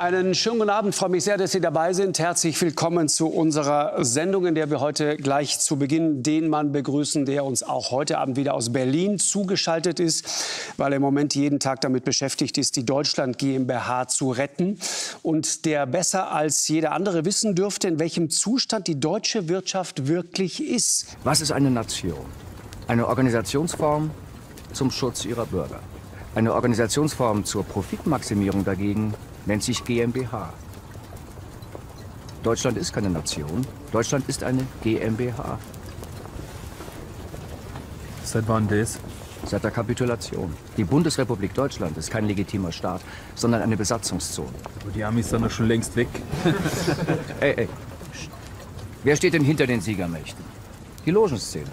Einen schönen guten Abend. Freue mich sehr, dass Sie dabei sind. Herzlich willkommen zu unserer Sendung, in der wir heute gleich zu Beginn den Mann begrüßen, der uns auch heute Abend wieder aus Berlin zugeschaltet ist, weil er im Moment jeden Tag damit beschäftigt ist, die Deutschland GmbH zu retten und der besser als jeder andere wissen dürfte, in welchem Zustand die deutsche Wirtschaft wirklich ist. Was ist eine Nation? Eine Organisationsform zum Schutz ihrer Bürger. Eine Organisationsform zur Profitmaximierung dagegen nennt sich GmbH. Deutschland ist keine Nation. Deutschland ist eine GmbH. Seit wann das? Seit der Kapitulation. Die Bundesrepublik Deutschland ist kein legitimer Staat, sondern eine Besatzungszone. Aber die Amis sind doch schon längst weg. ey, ey. Wer steht denn hinter den Siegermächten? Die Logenszene.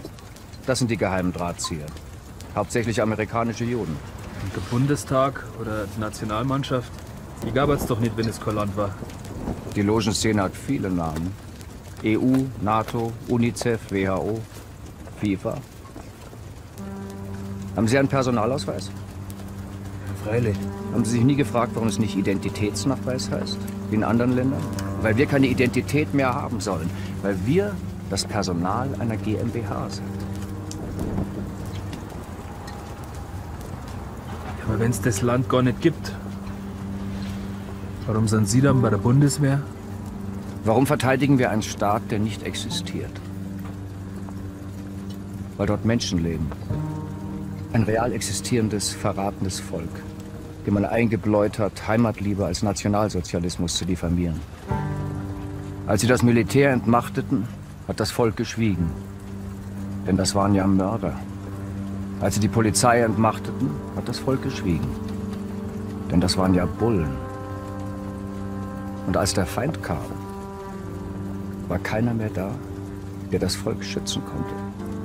Das sind die geheimen Drahtzieher. Hauptsächlich amerikanische Juden. Und der Bundestag oder die Nationalmannschaft? Die gab es doch nicht, wenn es kein Land war. Die Logenszene hat viele Namen. EU, NATO, UNICEF, WHO, FIFA. Haben Sie einen Personalausweis? Freilich. Haben Sie sich nie gefragt, warum es nicht Identitätsnachweis heißt? Wie in anderen Ländern? Weil wir keine Identität mehr haben sollen. Weil wir das Personal einer GmbH sind. Aber wenn es das Land gar nicht gibt, warum sind Sie dann bei der Bundeswehr? Warum verteidigen wir einen Staat, der nicht existiert? Weil dort Menschen leben. Ein real existierendes, verratenes Volk, dem man eingebläut hat, Heimatliebe als Nationalsozialismus zu diffamieren. Als sie das Militär entmachteten, hat das Volk geschwiegen. Denn das waren ja Mörder. Als sie die Polizei entmachteten, hat das Volk geschwiegen. Denn das waren ja Bullen. Und als der Feind kam, war keiner mehr da, der das Volk schützen konnte.